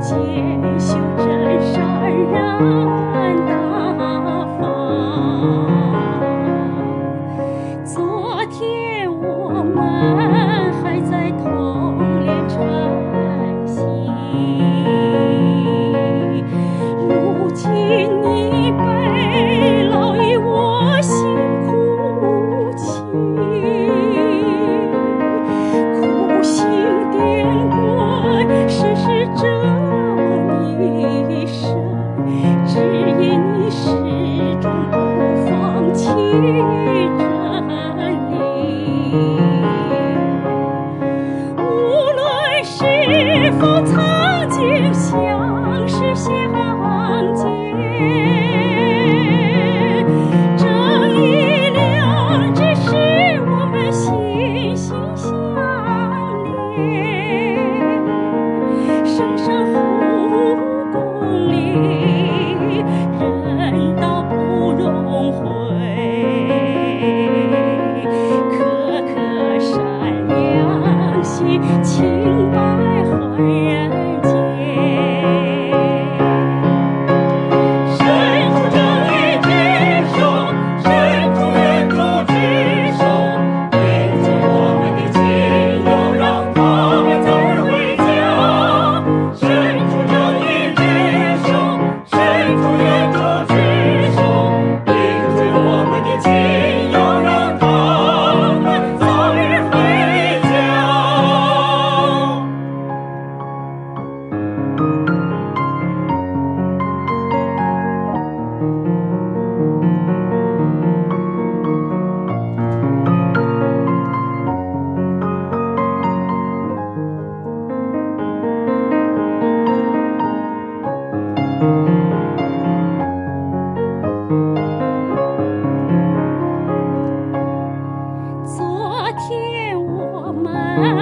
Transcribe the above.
结相见，正义良知使我们心心相连。见我们。